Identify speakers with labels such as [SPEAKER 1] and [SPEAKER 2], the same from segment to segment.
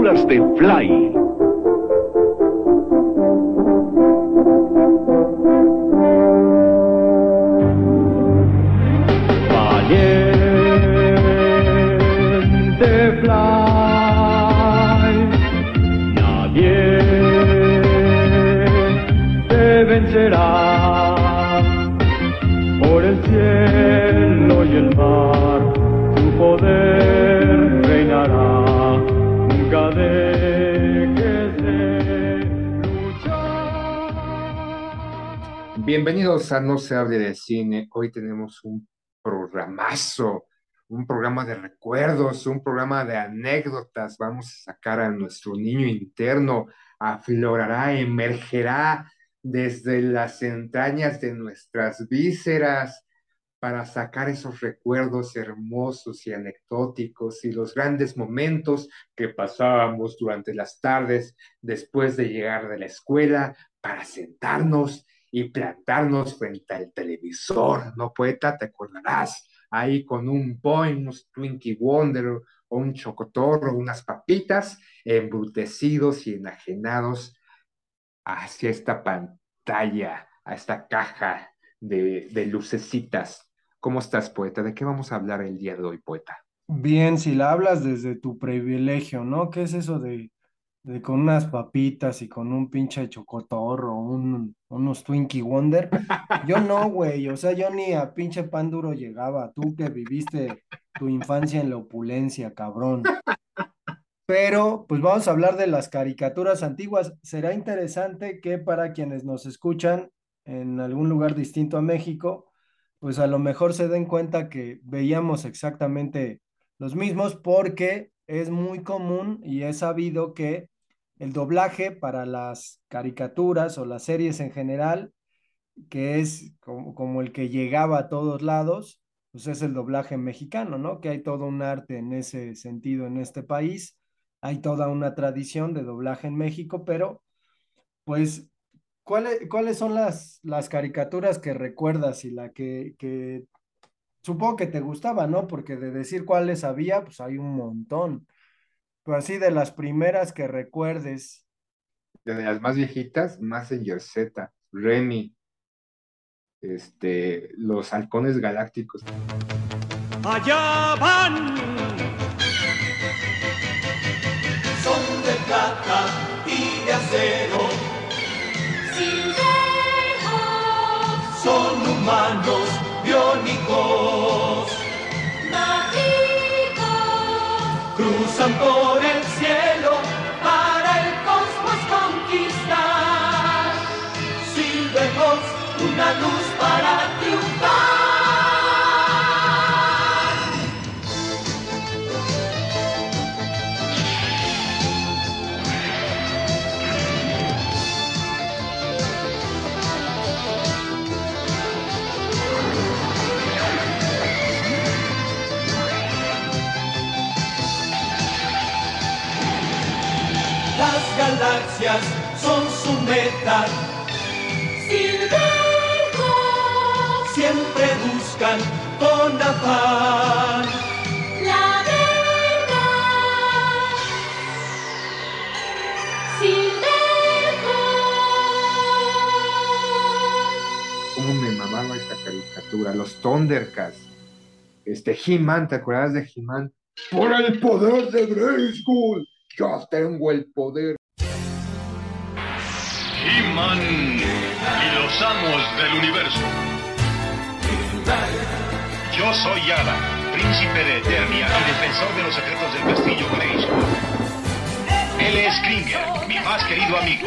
[SPEAKER 1] Aventuras de Fly.
[SPEAKER 2] No se hable de cine. Hoy tenemos un programazo, un programa de recuerdos, un programa de anécdotas. Vamos a sacar a nuestro niño interno, aflorará, emergerá desde las entrañas de nuestras vísceras para sacar esos recuerdos hermosos y anecdóticos y los grandes momentos que pasábamos durante las tardes después de llegar de la escuela para sentarnos y plantarnos frente al televisor, ¿no, poeta? ¿Te acordarás? Ahí con un boing, unos Twinkie Wonder o un chocotorro, unas papitas, embrutecidos y enajenados hacia esta pantalla, a esta caja de, de lucecitas. ¿Cómo estás, poeta? ¿De qué vamos a hablar el día de hoy, poeta?
[SPEAKER 3] Bien, si la hablas desde tu privilegio, ¿no? ¿Qué es eso de, de con unas papitas y con un pinche chocotorro, un, unos Twinkie Wonder? Yo no, güey, o sea, yo ni a pinche pan duro llegaba, tú que viviste tu infancia en la opulencia, cabrón. Pero, pues vamos a hablar de las caricaturas antiguas. Será interesante que para quienes nos escuchan en algún lugar distinto a México, pues a lo mejor se den cuenta que veíamos exactamente los mismos porque es muy común y es sabido que el doblaje para las caricaturas o las series en general, que es como, como el que llegaba a todos lados, pues es el doblaje mexicano, ¿no? Que hay todo un arte en ese sentido en este país, hay toda una tradición de doblaje en México, pero pues ¿Cuáles, cuáles son las, las caricaturas que recuerdas y la que, que supongo que te gustaba, ¿no? Porque de decir cuáles había, pues hay un montón. Pero así de las primeras que recuerdes.
[SPEAKER 2] De las más viejitas, Mazinger Z, Remy, este, los halcones galácticos.
[SPEAKER 4] Allá van.
[SPEAKER 5] Son de plata y de acero. Son humanos biónicos. Cruzan por el cielo para el cosmos conquistar. Silvejos, una luz
[SPEAKER 2] Este He-Man, ¿te acuerdas de He-Man? Por el poder de Grayskull, yo tengo el poder.
[SPEAKER 6] He-Man y los amos del universo. Yo soy Yada, príncipe de Eternia y defensor de los secretos del castillo Grayskull. Él es Kringer, mi más querido amigo.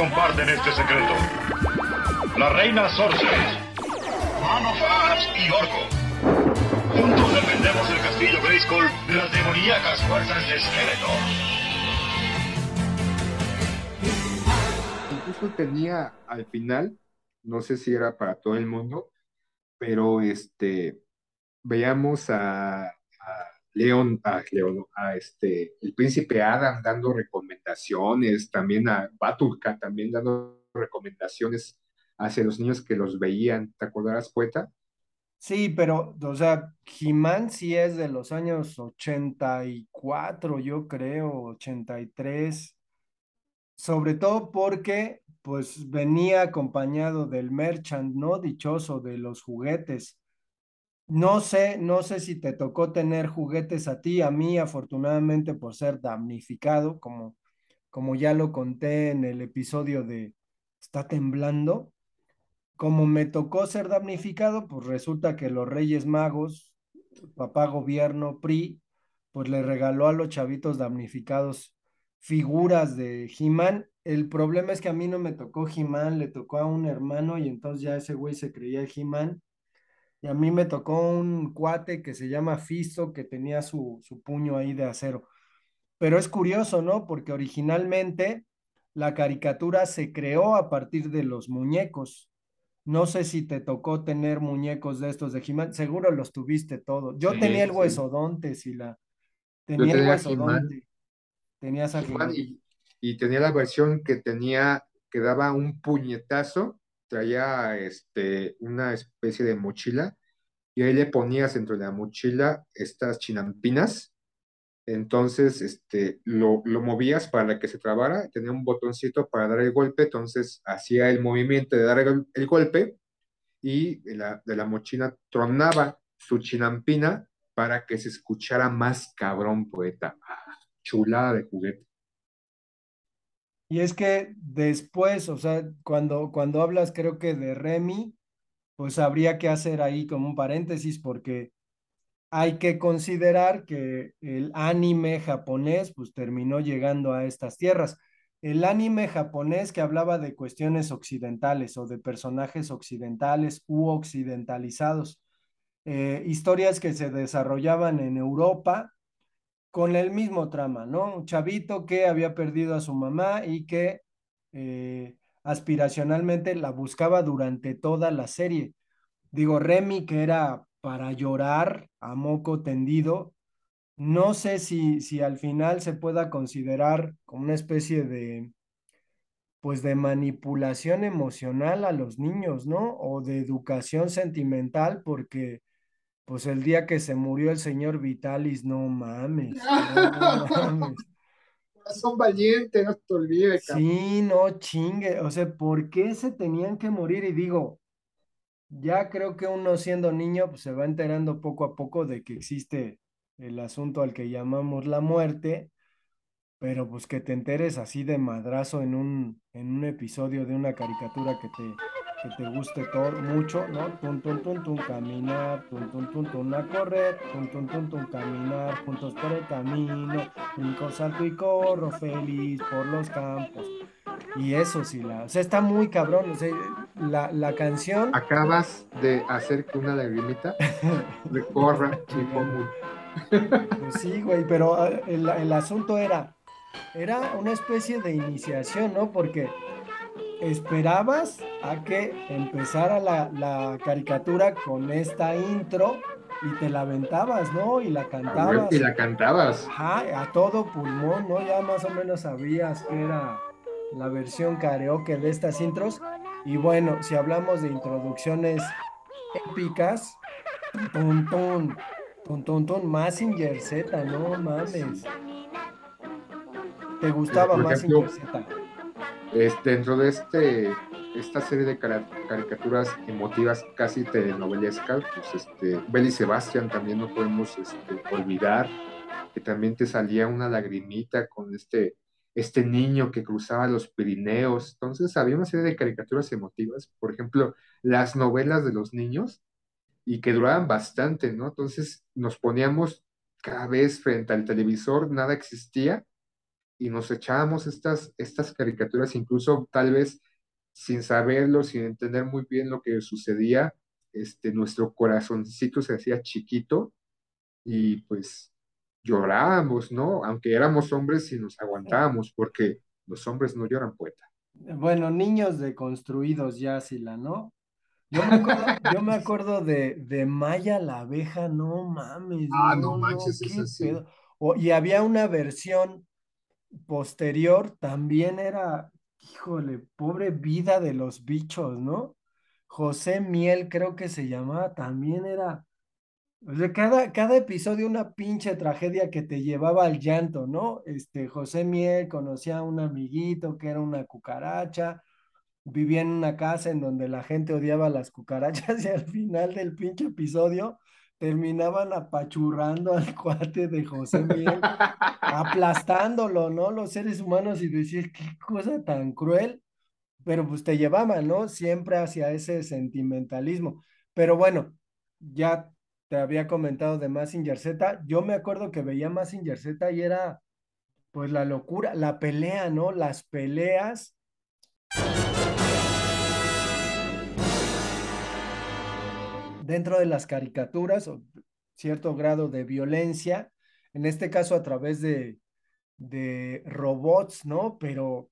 [SPEAKER 6] Comparten este secreto. La reina Sorceress, Man of y Orco. Juntos defendemos el castillo Grayskull de las demoníacas fuerzas de Skeletor.
[SPEAKER 2] Incluso tenía al final, no sé si era para todo el mundo, pero este, veíamos a León, a León, a este, el príncipe Adam dando recomendaciones, también a Batulka también dando recomendaciones hacia los niños que los veían. ¿Te acordarás, poeta?
[SPEAKER 3] Sí, pero, o sea, He-Man sí es de los años 84, yo creo, 83, sobre todo porque, pues, venía acompañado del merchant, ¿no? Dichoso de los juguetes. No sé, no sé si te tocó tener juguetes a ti, a mí, afortunadamente, por ser damnificado, como, como ya lo conté en el episodio de Está temblando como me tocó ser damnificado, pues resulta que los Reyes Magos, papá gobierno PRI, pues le regaló a los chavitos damnificados figuras de He-Man. El problema es que a mí no me tocó He-Man, le tocó a un hermano y entonces ya ese güey se creía He-Man. Y a mí me tocó un cuate que se llama Fisto, que tenía su, su puño ahí de acero. Pero es curioso, ¿no? Porque originalmente la caricatura se creó a partir de los muñecos. No sé si te tocó tener muñecos de estos de He-Man, seguro los tuviste todos. Yo
[SPEAKER 2] Sí,
[SPEAKER 3] tenía el
[SPEAKER 2] sí.
[SPEAKER 3] huesodonte, si la
[SPEAKER 2] Yo
[SPEAKER 3] tenía el huesodonte. Tenías a
[SPEAKER 2] y tenía la versión que tenía, que daba un puñetazo, traía este, una especie de mochila, y ahí le ponías dentro de la mochila estas chinampinas. Entonces, este, lo, lo movías para que se trabara, tenía un botoncito para dar el golpe, entonces hacía el movimiento de dar el, golpe y de la, de la mochila tronaba su chinampina para que se escuchara más cabrón, poeta. Ah, chulada de juguete.
[SPEAKER 3] Y es que después, o sea, cuando, cuando hablas creo que de Remy, pues habría que hacer ahí como un paréntesis porque hay que considerar que el anime japonés pues terminó llegando a estas tierras. El anime japonés que hablaba de cuestiones occidentales o de personajes occidentales u occidentalizados, eh, historias que se desarrollaban en Europa con el mismo trama, ¿no? Un chavito que había perdido a su mamá y que eh, aspiracionalmente la buscaba durante toda la serie. Digo, Remy, que era para llorar a moco tendido, no sé si, si al final se pueda considerar como una especie de, pues de manipulación emocional a los niños, ¿no? O de educación sentimental, porque pues el día que se murió el señor Vitalis, no mames, no mames.
[SPEAKER 2] Corazón valiente, no te olvides, cabrón.
[SPEAKER 3] Sí, no chingue, o sea, ¿por qué se tenían que morir? Y digo, ya creo que uno siendo niño pues, se va enterando poco a poco de que existe el asunto al que llamamos la muerte, pero pues que te enteres así de madrazo en un, en un episodio de una caricatura que te, que te guste todo mucho, ¿no? Tun, tun, tun, tun, caminar, tun, tun, tun, tun, a correr, tun, tun, tun, tun, caminar, juntos por el camino, brinco, salto y corro, feliz por los campos. Y eso sí, la, o sea, está muy cabrón, o sea, la, la canción...
[SPEAKER 2] Acabas de hacer que una lagrimita recorra mi común.
[SPEAKER 3] Pues sí, güey, pero ah, el, el asunto era, era una especie de iniciación, ¿no? Porque esperabas a que empezara la, la caricatura con esta intro y te la aventabas, ¿no? Y la cantabas.
[SPEAKER 2] Y la cantabas.
[SPEAKER 3] Ajá, a todo pulmón, ¿no? Ya más o menos sabías que era la versión karaoke de estas intros. Y bueno, si hablamos de introducciones épicas, tun, tun, tun, tun, Massinger Z, no mames. ¿Te gustaba Massinger Z?
[SPEAKER 2] Es, dentro de este, esta serie de caricaturas emotivas casi telenovelescas, pues este, Belle y Sebastián también no podemos este, olvidar, que también te salía una lagrimita con este, este niño que cruzaba los Pirineos. Entonces había una serie de caricaturas emotivas, por ejemplo, las novelas de los niños, y que duraban bastante, ¿no? Entonces nos poníamos cada vez frente al televisor, nada existía y nos echábamos estas, estas caricaturas, incluso tal vez sin saberlo, sin entender muy bien lo que sucedía, este, nuestro corazoncito se hacía chiquito y pues llorábamos, ¿no? Aunque éramos hombres y nos aguantábamos, porque los hombres no lloran, poeta.
[SPEAKER 3] Bueno, niños deconstruidos ya, Sila, ¿no? Yo me acuerdo, yo me acuerdo de, de Maya la abeja, no mames,
[SPEAKER 2] Ah, no manches,
[SPEAKER 3] qué
[SPEAKER 2] esa sí.
[SPEAKER 3] pedo. O- y había una versión posterior, también era, híjole, pobre vida de los bichos, ¿no? José Miel, creo que se llamaba, también era, o sea, cada, cada episodio una pinche tragedia que te llevaba al llanto, ¿no? Este, José Miel conocía a un amiguito que era una cucaracha, vivía en una casa en donde la gente odiaba las cucarachas y al final del pinche episodio terminaban apachurrando al cuate de José Miel, aplastándolo, ¿no? Los seres humanos y decir, qué cosa tan cruel, pero pues te llevaban, ¿no? Siempre hacia ese sentimentalismo. Pero bueno, ya te había comentado de Mazinger Z, yo me acuerdo que veía Mazinger Z y era pues la locura, la pelea, ¿no? Las peleas dentro de las caricaturas o cierto grado de violencia, en este caso a través de, de robots, ¿no? Pero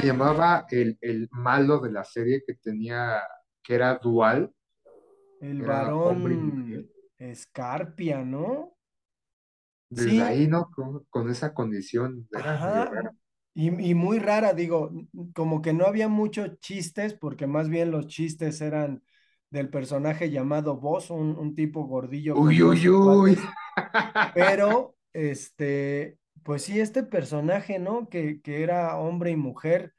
[SPEAKER 2] se llamaba el, el malo de la serie que tenía, que era dual?
[SPEAKER 3] el
[SPEAKER 2] Era
[SPEAKER 3] varón Escarpia, ¿no?
[SPEAKER 2] Desde
[SPEAKER 3] Sí.
[SPEAKER 2] ahí, ¿no? Con, con esa condición era
[SPEAKER 3] y, y muy rara, digo, como que no había muchos chistes, porque más bien los chistes eran del personaje llamado Boss, un, un tipo gordillo
[SPEAKER 2] Uy, uy, uy.
[SPEAKER 3] pero este, pues sí, este personaje, ¿no? Que, que era hombre y mujer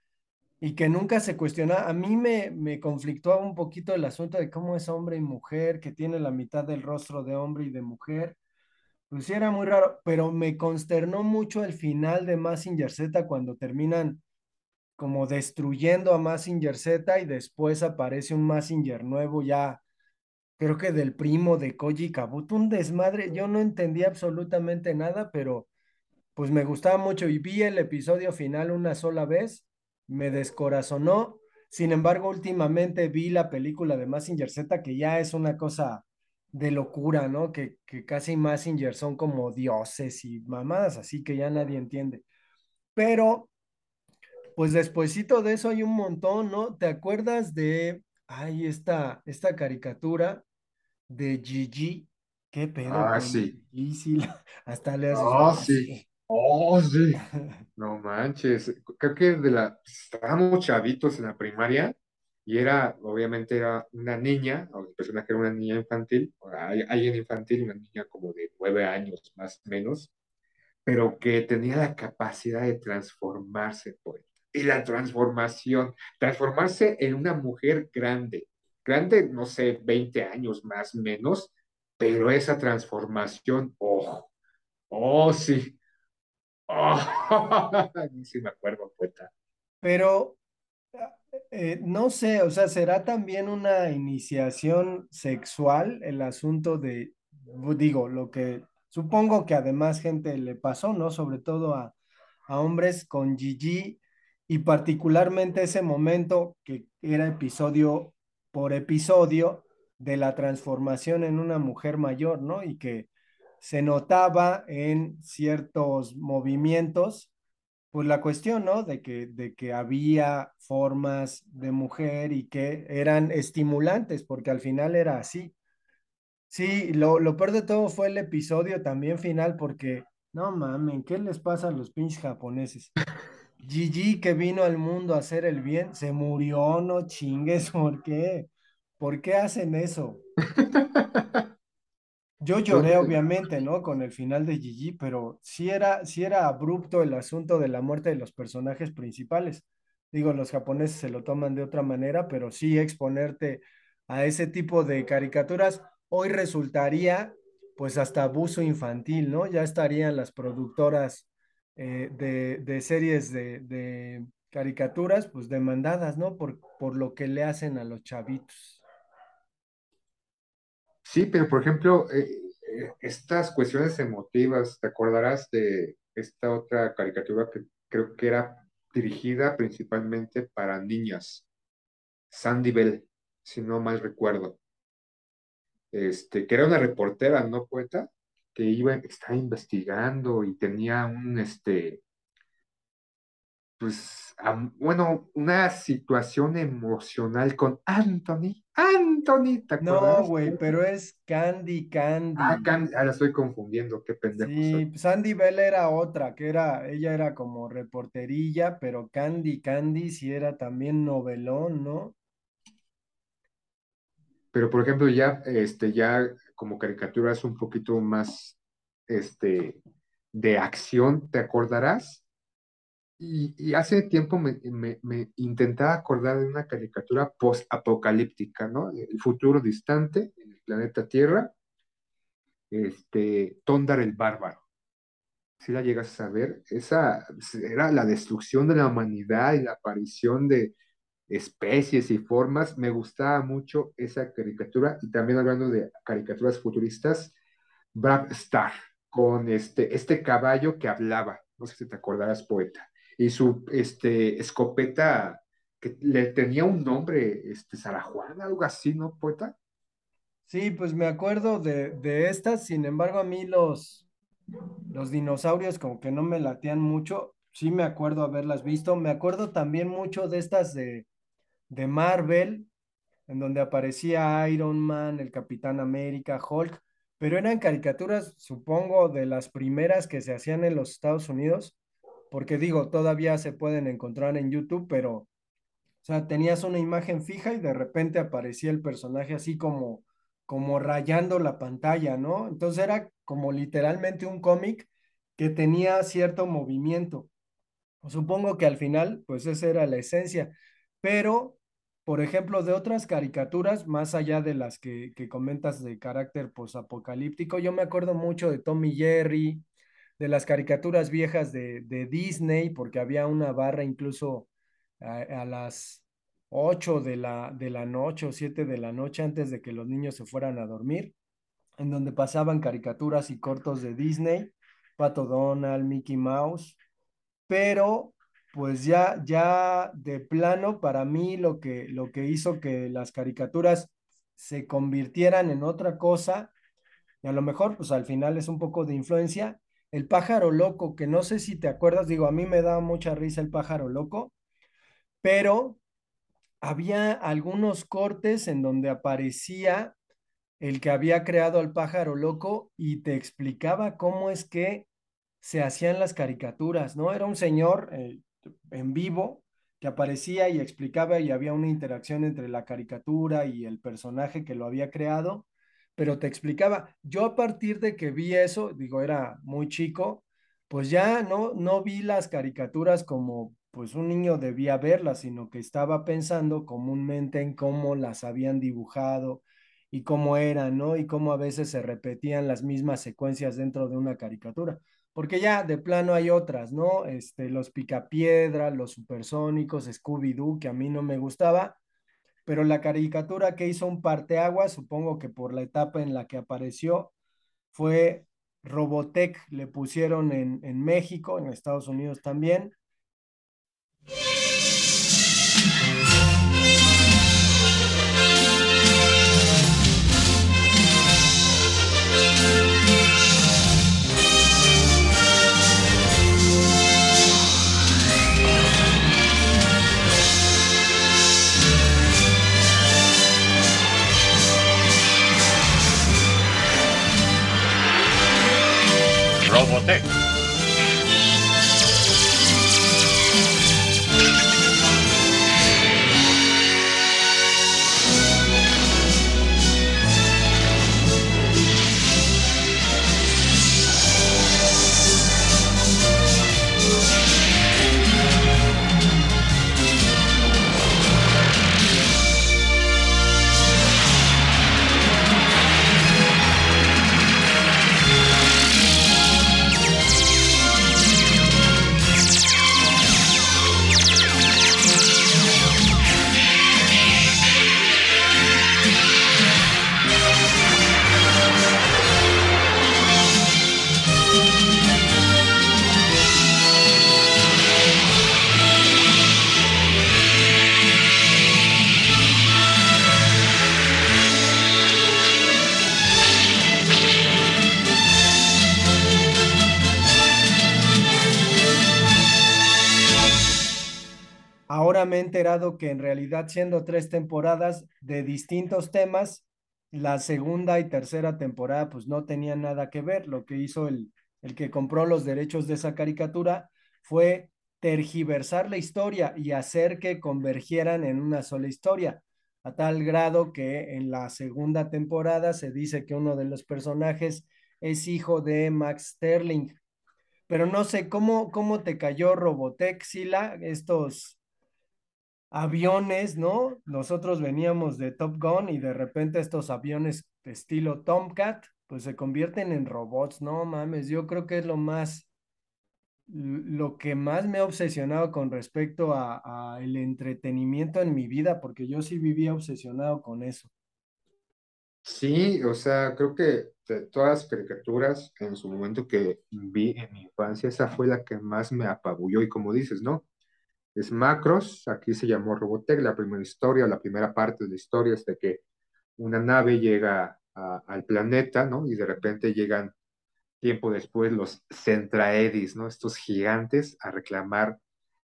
[SPEAKER 3] y que nunca se cuestionaba. A mí me, me conflictó un poquito el asunto de cómo es hombre y mujer, que tiene la mitad del rostro de hombre y de mujer. Pues sí, era muy raro, pero me consternó mucho el final de Mazinger Z cuando terminan como destruyendo a Mazinger Z y después aparece un Mazinger nuevo ya, creo que del primo de Koji Kabuto, un desmadre. Yo no entendía absolutamente nada, pero pues me gustaba mucho y vi el episodio final una sola vez, me descorazonó. Sin embargo, últimamente vi la película de Mazinger Z, que ya es una cosa de locura, ¿no? Que, que casi Mazinger son como dioses y mamadas, así que ya nadie entiende. Pero, pues despuesito de eso hay un montón, ¿no? ¿Te acuerdas de, ay, esta, esta caricatura de Gigi? ¿Qué pedo
[SPEAKER 2] Ah, sí.
[SPEAKER 3] Gigi? Sí, hasta le haces,
[SPEAKER 2] "Ah, sí. Oh, sí. No manches. Creo que de la, estábamos chavitos en la primaria y era, obviamente era una niña, o el personaje era una niña infantil, o alguien infantil, una niña como de nueve años más o menos, pero que tenía la capacidad de transformarse, poeta. Y la transformación, transformarse en una mujer grande, grande, no sé, 20 años más o menos, pero esa transformación, oh, oh, sí, oh, sí me acuerdo, poeta.
[SPEAKER 3] Pero eh, no sé, o sea, ¿será también una iniciación sexual el asunto de, digo, lo que supongo que además gente le pasó, ¿no? Sobre todo a, a hombres con Gigi y particularmente ese momento que era episodio por episodio de la transformación en una mujer mayor, ¿no? Y que se notaba en ciertos movimientos pues la cuestión, ¿no? De que, de que había formas de mujer y que eran estimulantes, porque al final era así. Sí, lo, lo peor de todo fue el episodio también final, porque, no mames, ¿qué les pasa a los pinches japoneses? Gigi que vino al mundo a hacer el bien, se murió, no chingues, ¿por qué? ¿Por qué hacen eso? Yo lloré, obviamente, ¿no? Con el final de Gigi, pero sí era, sí era abrupto el asunto de la muerte de los personajes principales. Digo, los japoneses se lo toman de otra manera, pero sí exponerte a ese tipo de caricaturas hoy resultaría, pues, hasta abuso infantil, ¿no? Ya estarían las productoras eh, de, de series de, de caricaturas, pues, demandadas, ¿no? Por, por lo que le hacen a los chavitos.
[SPEAKER 2] Sí, pero por ejemplo, eh, eh, estas cuestiones emotivas, ¿te acordarás de esta otra caricatura que creo que era dirigida principalmente para niñas? Sandy Bell, si no mal recuerdo. Este, que era una reportera, ¿no, poeta? Que iba, estaba investigando y tenía un, este, pues, bueno, una situación emocional con Anthony. Anthony, ¿te
[SPEAKER 3] No,
[SPEAKER 2] acuerdas?
[SPEAKER 3] güey, pero es Candy Candy.
[SPEAKER 2] Ah, Can- ah, la estoy confundiendo, qué pendejo soy.
[SPEAKER 3] Sí, Sandy Bell era otra, que era, ella era como reporterilla, pero Candy Candy sí era también novelón, ¿no?
[SPEAKER 2] Pero por ejemplo, ya, este, ya como caricaturas un poquito más, este, de acción, ¿te acordarás? Y, hace tiempo me, intentaba acordar de una caricatura post-apocalíptica, ¿no? El futuro distante en el planeta Tierra, este, Tondar el Bárbaro. Si la llegas a ver, esa era la destrucción de la humanidad y la aparición de especies y formas. Me gustaba mucho esa caricatura y también hablando de caricaturas futuristas, Brad Star, con este, este caballo que hablaba, no sé si te acordarás, poeta, y su este, escopeta que le tenía un nombre, este, Sarajuana, algo así, ¿no, poeta?
[SPEAKER 3] Sí, pues me acuerdo de, de estas, sin embargo, a mí los, los dinosaurios como que no me latían mucho, sí me acuerdo haberlas visto, me acuerdo también mucho de estas de, de Marvel, en donde aparecía Iron Man, el Capitán América, Hulk, pero eran caricaturas, supongo, de las primeras que se hacían en los Estados Unidos, porque digo, todavía se pueden encontrar en YouTube, pero, o sea, tenías una imagen fija y de repente aparecía el personaje así como, como rayando la pantalla, ¿no? Entonces era como literalmente un cómic que tenía cierto movimiento. Supongo que al final, pues esa era la esencia, pero, por ejemplo, de otras caricaturas, más allá de las que, que comentas de carácter posapocalíptico, yo me acuerdo mucho de Tom y Jerry, de las caricaturas viejas de, de Disney, porque había una barra incluso a, las 8 de la, de la noche o 7 de la noche antes de que los niños se fueran a dormir, en donde pasaban caricaturas y cortos de Disney, Pato Donald, Mickey Mouse pero pues ya, ya de plano, para mí lo que, lo que hizo que las caricaturas se convirtieran en otra cosa, y a lo mejor pues al final es un poco de influencia, el pájaro loco, que no sé si te acuerdas, digo, a mí me da mucha risa el pájaro loco, pero había algunos cortes en donde aparecía el que había creado al pájaro loco y te explicaba cómo es que se hacían las caricaturas, ¿no? Era un señor eh, en vivo que aparecía y explicaba y había una interacción entre la caricatura y el personaje que lo había creado, pero te explicaba. Yo a partir de que vi eso, digo, era muy chico, pues ya no, no vi las caricaturas como pues un niño debía verlas, sino que estaba pensando comúnmente en cómo las habían dibujado y cómo eran, ¿no? Y cómo a veces se repetían las mismas secuencias dentro de una caricatura. Porque ya de plano hay otras, ¿no? Este, los Picapiedra, los Supersónicos, Scooby-Doo, que a mí no me gustaba, pero la caricatura que hizo un parteaguas, supongo que por la etapa en la que apareció, fue Robotech, le pusieron en, en México, en Estados Unidos también,
[SPEAKER 6] Robotech.
[SPEAKER 3] Enterado que en realidad siendo tres temporadas de distintos temas, la segunda y tercera temporada pues no tenían nada que ver. Lo que hizo el, el que compró los derechos de esa caricatura fue tergiversar la historia y hacer que convergieran en una sola historia, a tal grado que en la segunda temporada se dice que uno de los personajes es hijo de Max Sterling. Pero no sé cómo, cómo te cayó Robotech, Sila, estos aviones, ¿no? Nosotros veníamos de Top Gun y de repente estos aviones estilo Tomcat, pues se convierten en robots, no mames, yo creo que es lo más, lo que más me ha obsesionado con respecto a, a el entretenimiento en mi vida, porque yo sí vivía obsesionado con eso.
[SPEAKER 2] Sí, o sea, creo que de todas las caricaturas en su momento que vi en mi infancia, esa fue la que más me apabulló y como dices, ¿no? Es Macros, aquí se llamó Robotech, la primera historia, la primera parte de la historia es de que una nave llega al planeta, ¿no? Y de repente llegan tiempo después los Centraedis, ¿no? Estos gigantes a reclamar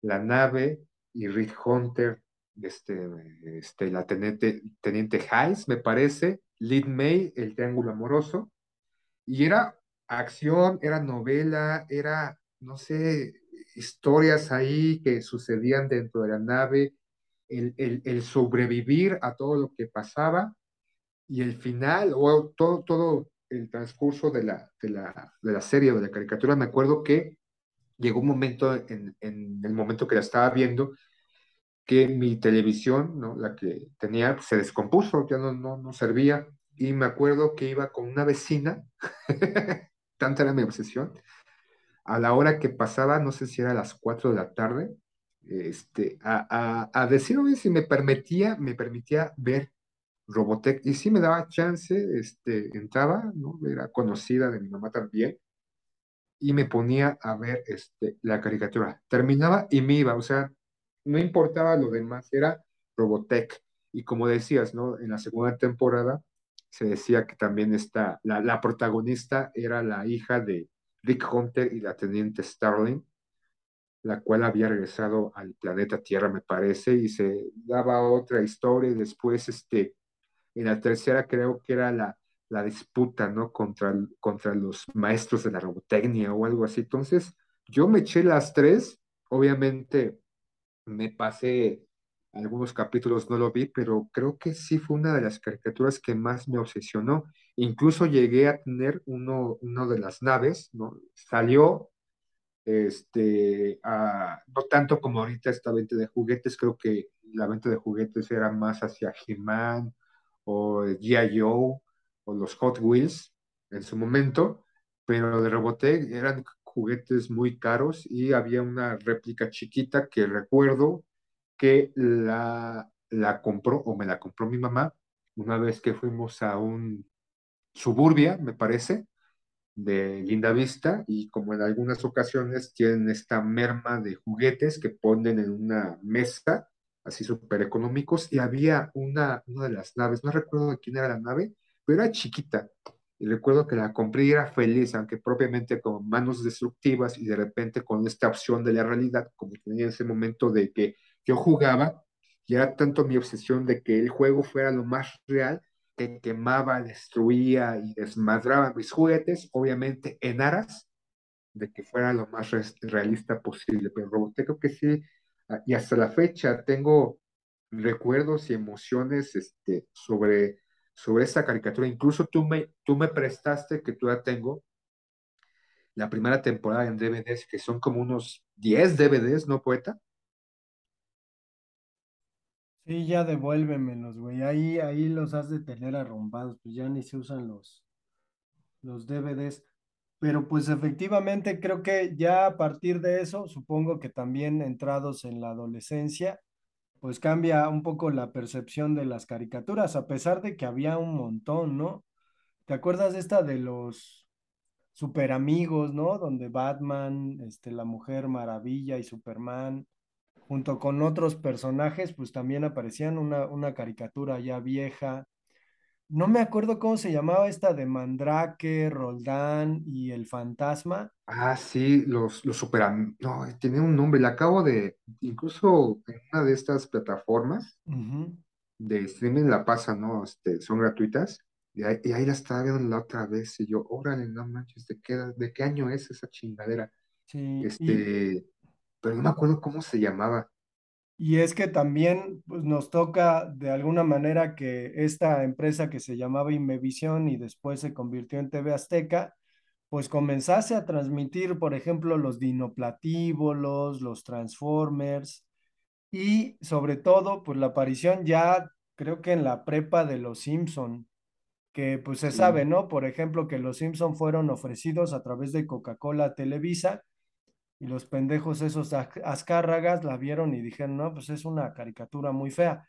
[SPEAKER 2] la nave y Rick Hunter, este, este, la teniente, teniente Hayes, me parece, Lid May, el Triángulo Amoroso, y era acción, era novela, era, no sé, historias ahí que sucedían dentro de la nave, el, el, el sobrevivir a todo lo que pasaba y el final, o todo, todo el transcurso de la, de la, de la serie, de la caricatura, me acuerdo que llegó un momento, en, en el momento que la estaba viendo, que mi televisión, ¿no? la que tenía, se descompuso, ya no, no, no servía, y me acuerdo que iba con una vecina, tanta era mi obsesión, a la hora que pasaba, no sé si era a las 4 de la tarde, este, a, a, a decirme si me permitía, me permitía ver Robotech, y sí me daba chance, este, entraba, ¿no? Era conocida de mi mamá también, y me ponía a ver este, la caricatura. Terminaba y me iba, o sea, no importaba lo demás, era Robotech. Y como decías, ¿no? En la segunda temporada se decía que también está, la, la protagonista era la hija de Rick Hunter y la teniente Starling, la cual había regresado al planeta Tierra, me parece, y se daba otra historia y después, este, en la tercera creo que era la, la disputa, ¿no? Contra, contra los maestros de la robotecnia o algo así. Entonces, yo me eché las tres, obviamente me pasé algunos capítulos, no lo vi, pero creo que sí fue una de las caricaturas que más me obsesionó. Incluso llegué a tener uno, uno de las naves, ¿no? Salió, este, no tanto como ahorita esta venta de juguetes, creo que la venta de juguetes era más hacia He-Man o G.I. Joe o los Hot Wheels en su momento, pero de Robotech eran juguetes muy caros y había una réplica chiquita que recuerdo que la, la compró o me la compró mi mamá una vez que fuimos a un Suburbia, me parece, de Linda Vista y como en algunas ocasiones tienen esta merma de juguetes que ponen en una mesa, así súper económicos, y había una, una de las naves, no recuerdo de quién era la nave, pero era chiquita. Y recuerdo que la compré y era feliz, aunque propiamente con manos destructivas y de repente con esta opción de la realidad, como tenía en ese momento de que yo jugaba, y era tanto mi obsesión de que el juego fuera lo más real, que quemaba, destruía y desmadraba mis juguetes, obviamente en aras de que fuera lo más realista posible. Pero Robotech que sí, ah, y hasta la fecha tengo recuerdos y emociones este, sobre, sobre esta caricatura. Incluso tú me, tú me prestaste, que tú la tengo, la primera temporada en DVDs, que son como unos 10 DVDs, ¿no, poeta?
[SPEAKER 3] Sí, ya devuélvemelos, güey. Ahí, ahí los has de tener arrumbados, pues ya ni se usan los, los DVDs. Pero pues efectivamente creo que ya a partir de eso, supongo que también entrados en la adolescencia, pues cambia un poco la percepción de las caricaturas, a pesar de que había un montón, ¿no? ¿Te acuerdas de esta de los super amigos, ¿no? Donde Batman, este, la Mujer Maravilla y Superman, junto con otros personajes, pues también aparecían una, una caricatura ya vieja. No me acuerdo cómo se llamaba esta de Mandrake, Roldán y el fantasma.
[SPEAKER 2] Ah, sí, los, los super... am- No, tiene un nombre, le acabo de... Incluso en una de estas plataformas de streaming la pasan, ¿no? Este, son gratuitas. Y ahí, y ahí la estaba viendo la otra vez y yo, órale, no manches, ¿de qué, de qué año es esa chingadera?
[SPEAKER 3] Sí, y,
[SPEAKER 2] Este, pero no me acuerdo cómo se llamaba.
[SPEAKER 3] y es que también pues, nos toca de alguna manera que esta empresa que se llamaba Imevisión y después se convirtió en TV Azteca, pues comenzase a transmitir, por ejemplo, los dinoplatívolos, los Transformers y sobre todo, pues la aparición ya creo que en la prepa de los Simpson, que pues se sabe, ¿no? Por ejemplo, que los Simpson fueron ofrecidos a través de Coca-Cola Televisa y los pendejos esos az- azcárragas la vieron y dijeron, no, pues es una caricatura muy fea.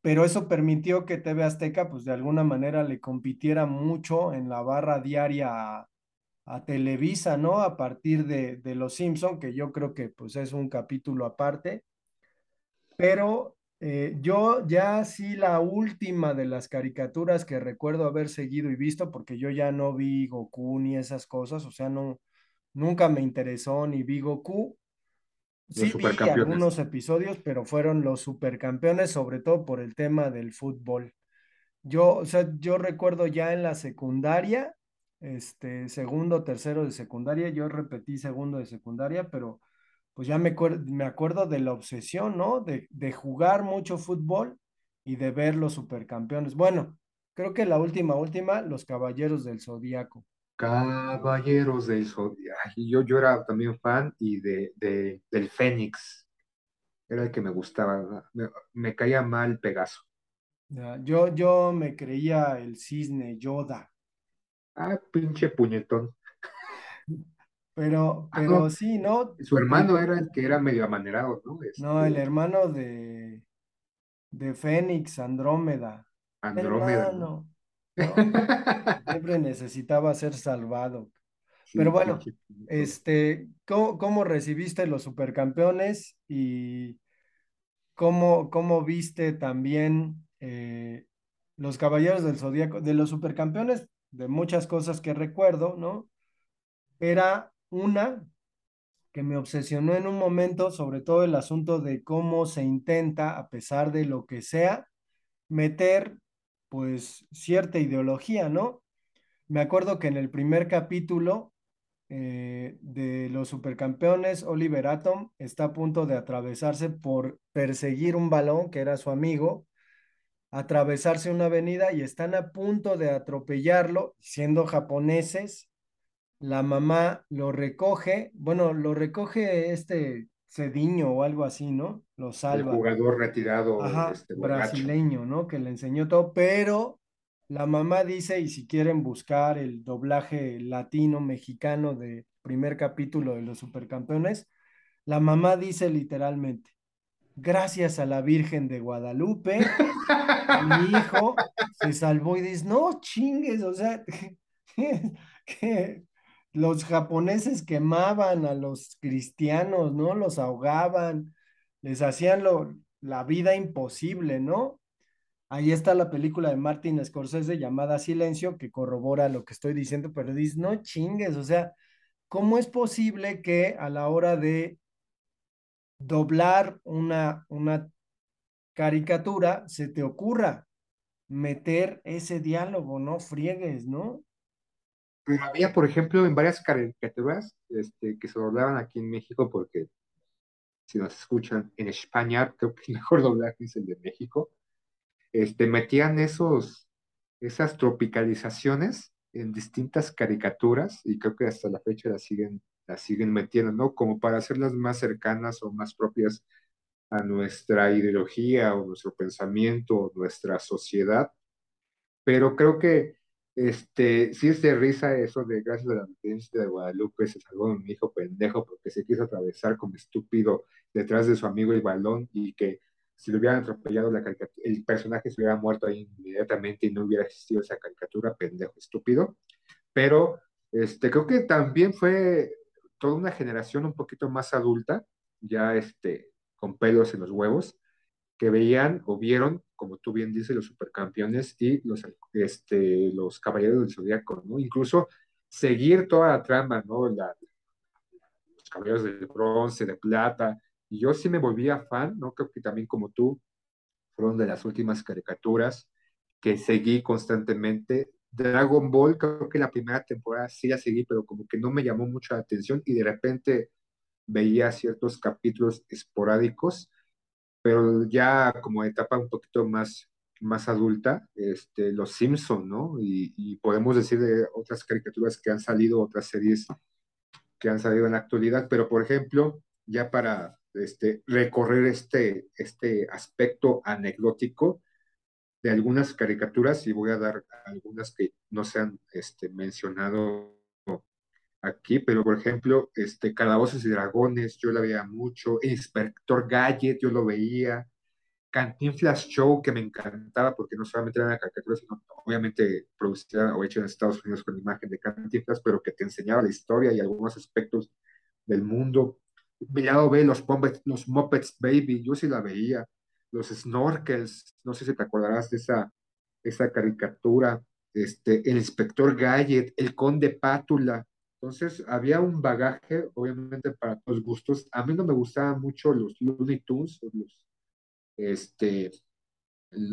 [SPEAKER 3] Pero eso permitió que TV Azteca, pues de alguna manera le compitiera mucho en la barra diaria a, a Televisa, ¿no? A partir de, de Los Simpson, que yo creo que pues es un capítulo aparte. Pero eh, yo ya sí la última de las caricaturas que recuerdo haber seguido y visto, porque yo ya no vi Goku ni esas cosas, o sea, no, nunca me interesó ni vi Goku. Sí vi algunos episodios, pero fueron los supercampeones, sobre todo por el tema del fútbol. Yo, o sea, yo recuerdo ya en la secundaria, este, segundo, tercero de secundaria, yo repetí segundo de secundaria, pero pues ya me, me acuerdo de la obsesión, ¿no? De, de jugar mucho fútbol y de ver los supercampeones. Bueno, creo que la última, última, los Caballeros del Zodíaco.
[SPEAKER 2] Caballeros del Zodiaco. Yo, yo era también fan y de, de- del Fénix. Era el que me gustaba. Me, me caía mal Pegaso.
[SPEAKER 3] Yo, yo me creía el cisne Yoda,
[SPEAKER 2] Ah, pinche puñetón.
[SPEAKER 3] pero,
[SPEAKER 2] Ah,
[SPEAKER 3] pero
[SPEAKER 2] no,
[SPEAKER 3] sí, ¿no?
[SPEAKER 2] su hermano era el que era medio amanerado, ¿no?
[SPEAKER 3] no, el
[SPEAKER 2] Este,
[SPEAKER 3] hermano de, de Fénix, Andrómeda.
[SPEAKER 2] Andrómeda, ¿no?
[SPEAKER 3] Siempre necesitaba ser salvado. Pero bueno, este, ¿cómo, cómo recibiste los supercampeones y cómo, cómo viste también eh, los Caballeros del Zodíaco? De los supercampeones, de muchas cosas que recuerdo, ¿no? Era una que me obsesionó en un momento, sobre todo el asunto de cómo se intenta, a pesar de lo que sea, meter pues cierta ideología, ¿no? Me acuerdo que en el primer capítulo eh, de los supercampeones, Oliver Atom, está a punto de atravesarse por perseguir un balón que era su amigo, atravesarse una avenida y están a punto de atropellarlo, siendo japoneses. La mamá lo recoge, bueno, lo recoge este Cediño o algo así, ¿no? Lo salva.
[SPEAKER 2] El jugador retirado
[SPEAKER 3] Ajá,
[SPEAKER 2] este,
[SPEAKER 3] brasileño, ¿no? Que le enseñó todo, pero la mamá dice, y si quieren buscar el doblaje latino mexicano de primer capítulo de los supercampeones, la mamá dice literalmente, gracias a la Virgen de Guadalupe, mi hijo se salvó y dice, no chingues, o sea, que los japoneses quemaban a los cristianos, ¿no? Los ahogaban, les hacían lo, la vida imposible, ¿no? Ahí está la película de Martin Scorsese llamada Silencio, que corrobora lo que estoy diciendo, pero dices, no chingues, o sea, ¿cómo es posible que a la hora de doblar una, una caricatura se te ocurra meter ese diálogo, no friegues, ¿no?
[SPEAKER 2] Pero había, por ejemplo, en varias caricaturas este, que se doblaban aquí en México, porque si nos escuchan en España, creo que el mejor doblaje es el de México, este, metían esos, esas tropicalizaciones en distintas caricaturas y creo que hasta la fecha las siguen, las siguen metiendo, ¿no? Como para hacerlas más cercanas o más propias a nuestra ideología o nuestro pensamiento o nuestra sociedad. Pero creo que este, sí es de risa eso de gracias a la Virgen de Guadalupe se salvó un hijo pendejo porque se quiso atravesar como estúpido detrás de su amigo el balón y que si lo hubieran atropellado la el personaje se hubiera muerto ahí inmediatamente y no hubiera existido esa caricatura, pendejo, estúpido. Pero este, creo que también fue toda una generación un poquito más adulta, ya este, con pelos en los huevos, que veían o vieron, como tú bien dices, los supercampeones y los, este, los caballeros del zodiaco, ¿no? Incluso seguir toda la trama, ¿no? La, los caballeros de bronce, de plata, y yo sí me volvía fan, ¿no? Creo que también como tú, fueron de las últimas caricaturas que seguí constantemente. Dragon Ball, creo que la primera temporada sí la seguí, pero como que no me llamó mucho la atención y de repente veía ciertos capítulos esporádicos, pero ya como etapa un poquito más, más adulta, este, Los Simpson, ¿no? Y, podemos decir de otras caricaturas que han salido, otras series que han salido en la actualidad, pero por ejemplo, ya para este, recorrer este, este aspecto anecdótico de algunas caricaturas y voy a dar algunas que no se han este, mencionado aquí, pero por ejemplo, este, Calabozos y Dragones, yo la veía mucho, Inspector Gadget, yo lo veía, Cantinflas Show, que me encantaba porque no solamente era una caricatura, sino obviamente producida o hecha en Estados Unidos con imagen de Cantinflas, pero que te enseñaba la historia y algunos aspectos del mundo mi B, los, los Muppets Baby, yo sí la veía, los Snorkels, no sé si te acordarás de esa, esa caricatura, este, el Inspector Gadget, el Conde Pátula. Entonces había un bagaje, obviamente, para los gustos. A mí no me gustaban mucho los Looney Tunes, los este,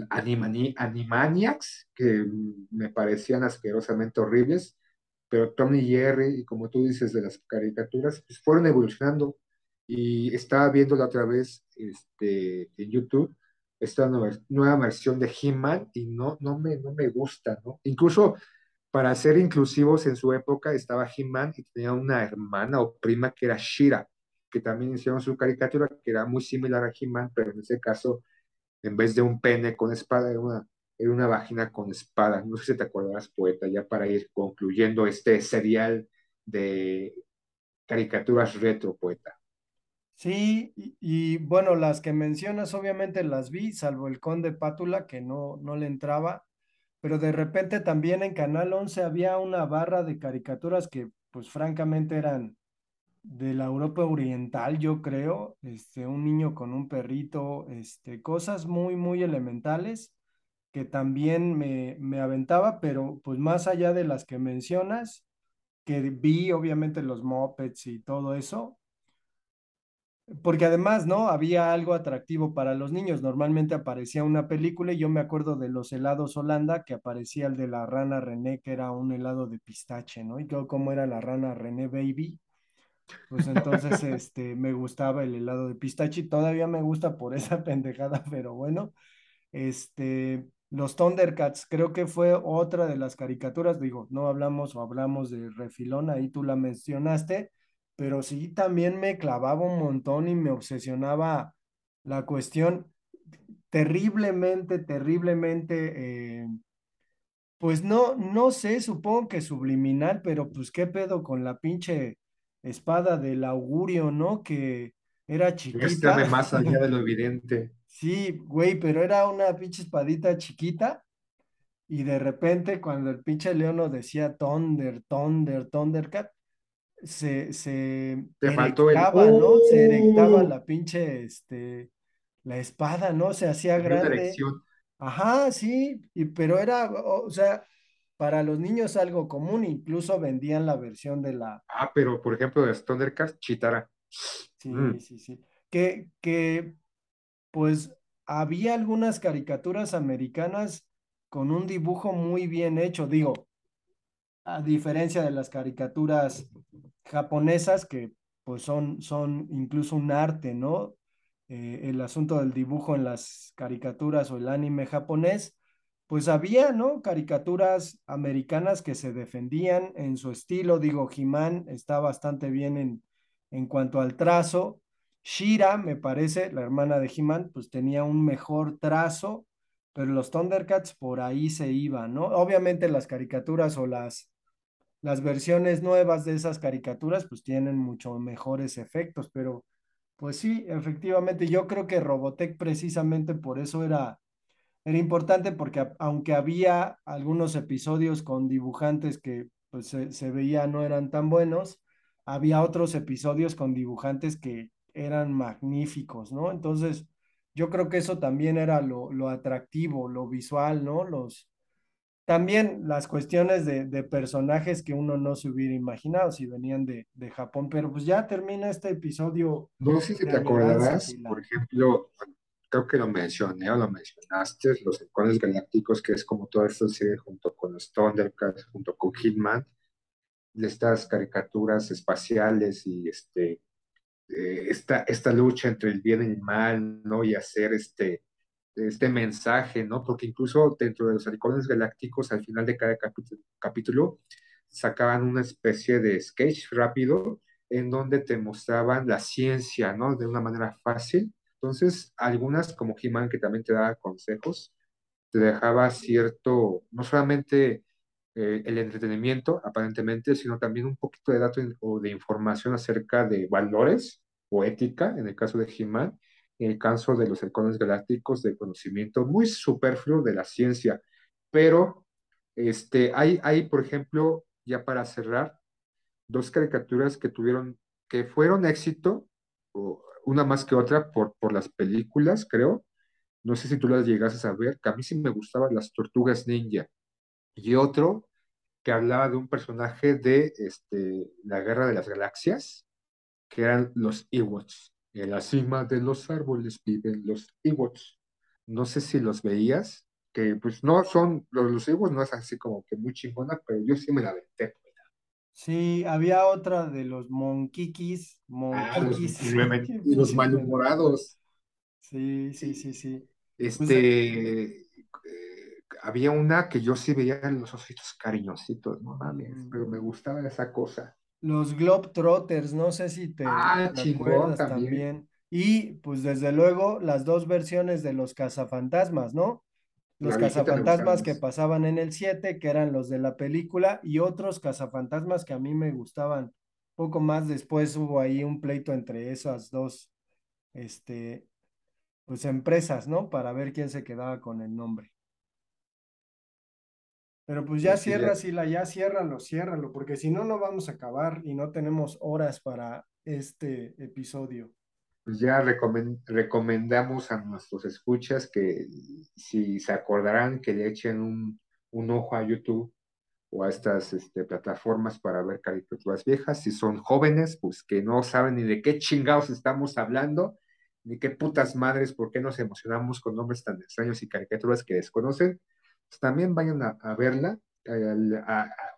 [SPEAKER 2] Animani, Animaniacs, que me parecían asquerosamente horribles, pero Tommy y Jerry, y como tú dices, de las caricaturas, pues fueron evolucionando y estaba viendo la otra vez este, en YouTube esta nueva, nueva versión de He-Man y no, no, me, no me gusta, ¿no? Incluso para ser inclusivos en su época estaba He-Man y tenía una hermana o prima que era Shira, que también hicieron su caricatura que era muy similar a He-Man, pero en ese caso, en vez de un pene con espada, era una, era una vagina con espada. No sé si te acordarás, poeta, ya para ir concluyendo este serial de caricaturas retro, poeta.
[SPEAKER 3] Sí, y, y, bueno, las que mencionas obviamente las vi, salvo el Conde Pátula, que no, no le entraba, pero de repente también en Canal 11 había una barra de caricaturas que pues francamente eran de la Europa Oriental, yo creo, este, un niño con un perrito, este, cosas muy, muy elementales que también me, me aventaba, pero pues más allá de las que mencionas, que vi obviamente los mopeds y todo eso, porque además, ¿no? Había algo atractivo para los niños. Normalmente aparecía una película y yo me acuerdo de los helados Holanda, que aparecía el de la rana René, que era un helado de pistache, ¿no? Y yo, como era la rana René Baby, pues entonces este, me gustaba el helado de pistache y todavía me gusta por esa pendejada, pero bueno, este, los Thundercats creo que fue otra de las caricaturas, digo, no hablamos o hablamos de Refilón, ahí tú la mencionaste, pero sí también me clavaba un montón y me obsesionaba la cuestión terriblemente, terriblemente, eh, pues no, no sé, supongo que subliminal, pero pues qué pedo con la pinche espada del augurio, ¿no? Que era chiquita.
[SPEAKER 2] más allá de lo evidente.
[SPEAKER 3] Sí, güey, pero era una pinche espadita chiquita y de repente cuando el pinche Leono decía Thunder, Thunder, Thundercat, se, se
[SPEAKER 2] Te faltó el...
[SPEAKER 3] erectaba, ¿no? Se erectaba
[SPEAKER 2] ¡Oh!
[SPEAKER 3] la pinche, este, la espada, ¿no? Se hacía grande. Ajá, sí, y, pero era, o, sea, para los niños algo común, incluso vendían la versión de la,
[SPEAKER 2] Ah, pero por ejemplo, de Thundercats, Chitara. Mm.
[SPEAKER 3] sí, sí, sí, que, que pues había algunas caricaturas americanas con un dibujo muy bien hecho, digo, a diferencia de las caricaturas japonesas que pues son, son incluso un arte, ¿no? Eh, el asunto del dibujo en las caricaturas o el anime japonés, pues había, ¿no? Caricaturas americanas que se defendían en su estilo, digo, He-Man está bastante bien en, en cuanto al trazo. Shira, me parece, la hermana de He-Man, pues tenía un mejor trazo, pero los Thundercats por ahí se iban, ¿no? Obviamente las caricaturas o las las versiones nuevas de esas caricaturas pues tienen mucho mejores efectos, pero pues sí, efectivamente, yo creo que Robotech precisamente por eso era, era importante porque aunque había algunos episodios con dibujantes que pues se, se veía no eran tan buenos, había otros episodios con dibujantes que eran magníficos, ¿no? Entonces, yo creo que eso también era lo, lo atractivo, lo visual, ¿no? Los, también las cuestiones de, de personajes que uno no se hubiera imaginado si venían de, de Japón, pero pues ya termina este episodio
[SPEAKER 2] No sé si te acordarás, por ejemplo, creo que lo mencioné o lo mencionaste, los Halcones Galácticos, que es como toda esta serie junto con los Thundercats, junto con Hitman, de estas caricaturas espaciales y este, eh, esta, esta lucha entre el bien y el mal, ¿no? Y hacer este, este mensaje, ¿no? Porque incluso dentro de los Halcones Galácticos, al final de cada capítulo, sacaban una especie de sketch rápido en donde te mostraban la ciencia, ¿no? De una manera fácil. Entonces, algunas, como He-Man, que también te daba consejos, te dejaba cierto, no solamente eh, el entretenimiento, aparentemente, sino también un poquito de datos o de información acerca de valores o ética, en el caso de He-Man, el caso de los halcones galácticos, de conocimiento muy superfluo de la ciencia. Pero este, hay, hay, por ejemplo, ya para cerrar, dos caricaturas que tuvieron, que fueron éxito, una más que otra por, por las películas, creo. No sé si tú las llegases a ver, que a mí sí me gustaban las Tortugas Ninja. Y otro que hablaba de un personaje de este, la Guerra de las Galaxias, que eran los Ewoks. En la cima de los árboles viven los Ewoks. No sé si los veías, que pues no son, los, los Ewoks no es así como que muy chingona, pero yo sí me la aventé.
[SPEAKER 3] Sí, había otra de los Monquiquis,
[SPEAKER 2] Ah, los,
[SPEAKER 3] Monquiquis.
[SPEAKER 2] me-
[SPEAKER 3] Qué
[SPEAKER 2] y los malhumorados.
[SPEAKER 3] Sí, sí, sí, sí. Pues,
[SPEAKER 2] Este, eh, había una que yo sí veía los ositos cariñositos, no mames,
[SPEAKER 3] Mm.
[SPEAKER 2] pero me gustaba esa cosa.
[SPEAKER 3] Los Globetrotters, no sé si te,
[SPEAKER 2] Ah,
[SPEAKER 3] te
[SPEAKER 2] chingón
[SPEAKER 3] acuerdas
[SPEAKER 2] también.
[SPEAKER 3] también. Y pues desde luego las dos versiones de los cazafantasmas, ¿no? Los cazafantasmas que pasaban en el 7, que eran los de la película, y otros cazafantasmas que a mí me gustaban poco más. Después hubo ahí un pleito entre esas dos, este, pues empresas, ¿no? Para ver quién se quedaba con el nombre. Pero pues ya
[SPEAKER 2] Pues sí,
[SPEAKER 3] cierra,
[SPEAKER 2] ya,
[SPEAKER 3] Sila, ya ciérralo, ciérralo, porque si no, no vamos a acabar y no tenemos horas para este episodio.
[SPEAKER 2] pues ya recomen- recomendamos a nuestros escuchas que si se acordarán que le echen un, un ojo a YouTube o a estas este, plataformas para ver caricaturas viejas. Si son jóvenes, pues que no saben ni de qué chingados estamos hablando, ni qué putas madres, por qué nos emocionamos con nombres tan extraños y caricaturas que desconocen, también vayan a, verla.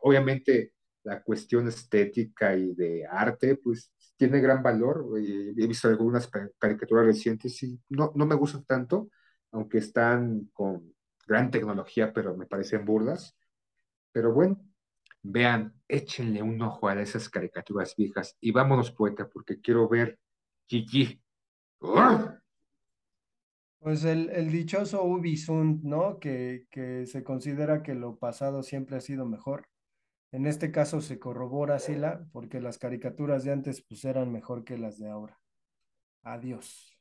[SPEAKER 2] Obviamente la cuestión estética y de arte, pues tiene gran valor. He visto algunas caricaturas recientes y no, no me gustan tanto, aunque están con gran tecnología, pero me parecen burdas. Pero bueno, vean, échenle un ojo a esas caricaturas viejas y vámonos, poeta, porque quiero ver Gigi.
[SPEAKER 3] Pues el, el dichoso Ubisoft, ¿no? Que, que se considera que lo pasado siempre ha sido mejor. En este caso se corrobora, Sila, porque las caricaturas de antes pues eran mejor que las de ahora. Adiós.